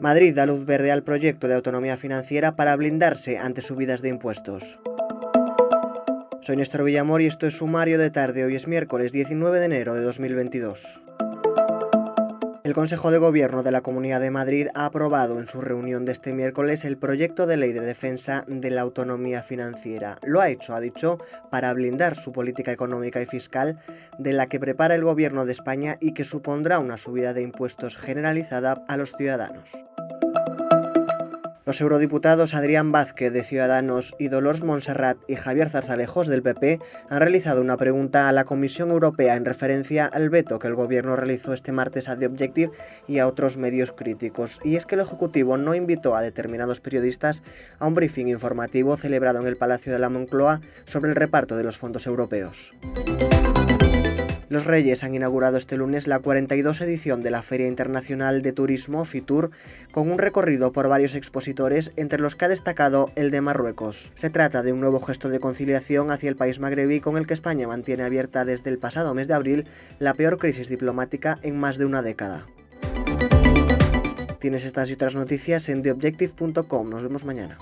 Madrid da luz verde al proyecto de autonomía financiera para blindarse ante subidas de impuestos. Soy Néstor Villamor y esto es Sumario de Tarde. Hoy es miércoles 19 de enero de 2022. El Consejo de Gobierno de la Comunidad de Madrid ha aprobado en su reunión de este miércoles el proyecto de ley de defensa de la autonomía financiera. Lo ha hecho, ha dicho, para blindar su política económica y fiscal de la que prepara el Gobierno de España y que supondrá una subida de impuestos generalizada a los ciudadanos. Los eurodiputados Adrián Vázquez de Ciudadanos y Dolores Montserrat y Javier Zarzalejos del PP han realizado una pregunta a la Comisión Europea en referencia al veto que el gobierno realizó este martes a The Objective y a otros medios críticos. Y es que el Ejecutivo no invitó a determinados periodistas a un briefing informativo celebrado en el Palacio de la Moncloa sobre el reparto de los fondos europeos. Los Reyes han inaugurado este lunes la 42 edición de la Feria Internacional de Turismo FITUR con un recorrido por varios expositores entre los que ha destacado el de Marruecos. Se trata de un nuevo gesto de conciliación hacia el país magrebí con el que España mantiene abierta desde el pasado mes de abril la peor crisis diplomática en más de una década. Tienes estas y otras noticias en theobjective.com. Nos vemos mañana.